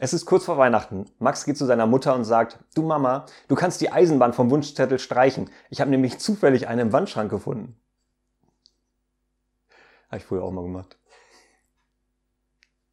Es ist kurz vor Weihnachten. Max geht zu seiner Mutter und sagt, du Mama, du kannst die Eisenbahn vom Wunschzettel streichen. Ich habe nämlich zufällig eine im Wandschrank gefunden. Habe ich früher auch mal gemacht.